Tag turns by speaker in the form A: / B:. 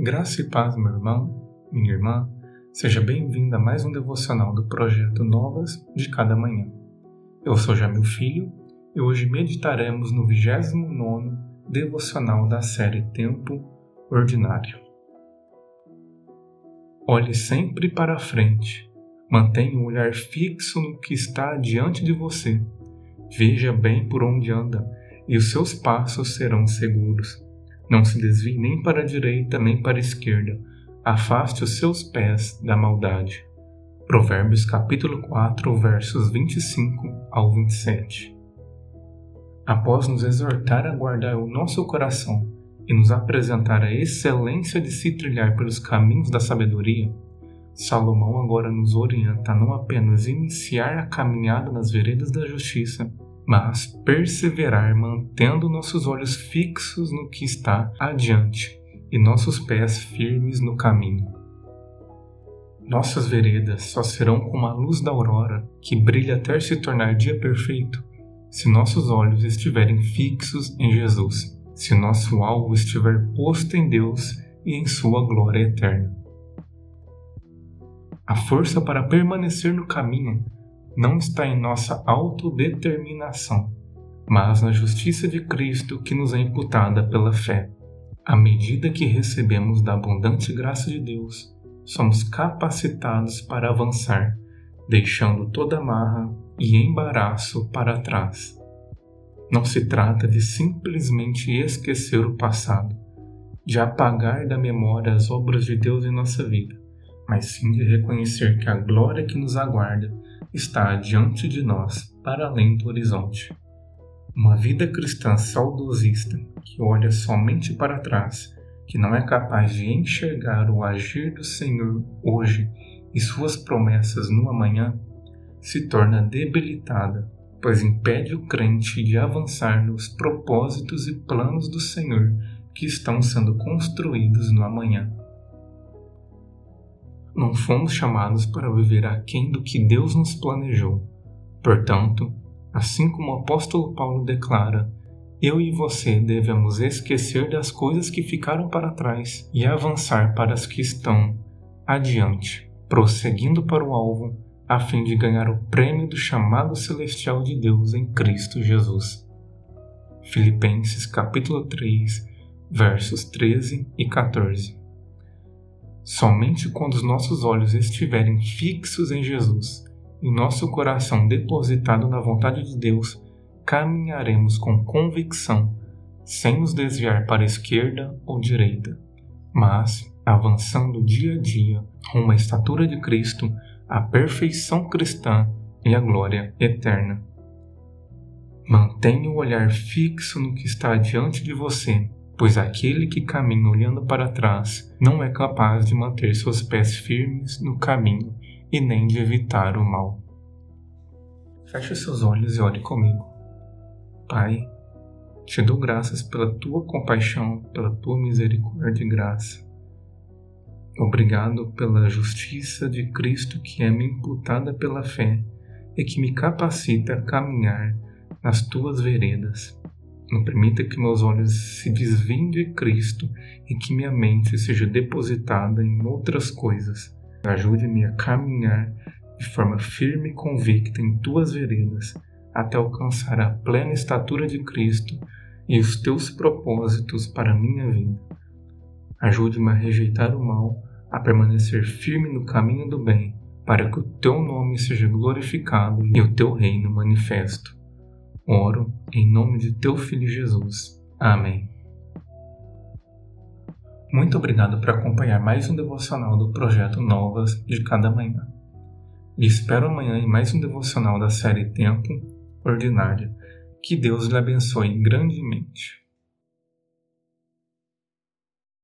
A: Graça e paz, meu irmão, minha irmã, seja bem-vindo a mais um devocional do projeto Novas de Cada Manhã. Eu sou Jamil Filho e hoje meditaremos no 29 devocional da série Tempo Ordinário. Olhe sempre para a frente, mantenha o olhar fixo no que está diante de você. Veja bem por onde anda e os seus passos serão seguros. Não se desvie nem para a direita nem para a esquerda. Afaste os seus pés da maldade. Provérbios capítulo 4, versos 25 ao 27. Após nos exortar a guardar o nosso coração e nos apresentar a excelência de se trilhar pelos caminhos da sabedoria, Salomão agora nos orienta a não apenas iniciar a caminhada nas veredas da justiça, mas perseverar mantendo nossos olhos fixos no que está adiante e nossos pés firmes no caminho. Nossas veredas só serão como a luz da aurora que brilha até se tornar dia perfeito se nossos olhos estiverem fixos em Jesus, se nosso alvo estiver posto em Deus e em Sua glória eterna. A força para permanecer no caminho não está em nossa autodeterminação, mas na justiça de Cristo que nos é imputada pela fé. À medida que recebemos da abundante graça de Deus, somos capacitados para avançar, deixando toda amarra e embaraço para trás. Não se trata de simplesmente esquecer o passado, de apagar da memória as obras de Deus em nossa vida, mas sim de reconhecer que a glória que nos aguarda está diante de nós, para além do horizonte. Uma vida cristã saudosista, que olha somente para trás, que não é capaz de enxergar o agir do Senhor hoje e suas promessas no amanhã, se torna debilitada, pois impede o crente de avançar nos propósitos e planos do Senhor que estão sendo construídos no amanhã. Não fomos chamados para viver aquém do que Deus nos planejou. Portanto, assim como o apóstolo Paulo declara, eu e você devemos esquecer das coisas que ficaram para trás e avançar para as que estão adiante, prosseguindo para o alvo, a fim de ganhar o prêmio do chamado celestial de Deus em Cristo Jesus. Filipenses capítulo 3, versos 13 e 14. Somente quando os nossos olhos estiverem fixos em Jesus e nosso coração depositado na vontade de Deus, caminharemos com convicção, sem nos desviar para a esquerda ou direita, mas avançando dia a dia rumo à estatura de Cristo, à perfeição cristã e à glória eterna. Mantenha o olhar fixo no que está diante de você pois aquele que caminha olhando para trás não é capaz de manter seus pés firmes no caminho e nem de evitar o mal. Feche seus olhos e ore comigo. Pai, te dou graças pela tua compaixão, pela tua misericórdia e graça. Obrigado pela justiça de Cristo que é me imputada pela fé e que me capacita a caminhar nas tuas veredas. Não permita que meus olhos se desviem de Cristo e que minha mente seja depositada em outras coisas. Ajude-me a caminhar de forma firme e convicta em tuas veredas até alcançar a plena estatura de Cristo e os teus propósitos para a minha vida. Ajude-me a rejeitar o mal, a permanecer firme no caminho do bem, para que o teu nome seja glorificado e o teu reino manifesto. Oro em nome de teu Filho Jesus. Amém. Muito obrigado por acompanhar mais um devocional do projeto Novas de Cada Manhã. E espero amanhã em mais um devocional da série Tempo Ordinário. Que Deus lhe abençoe grandemente.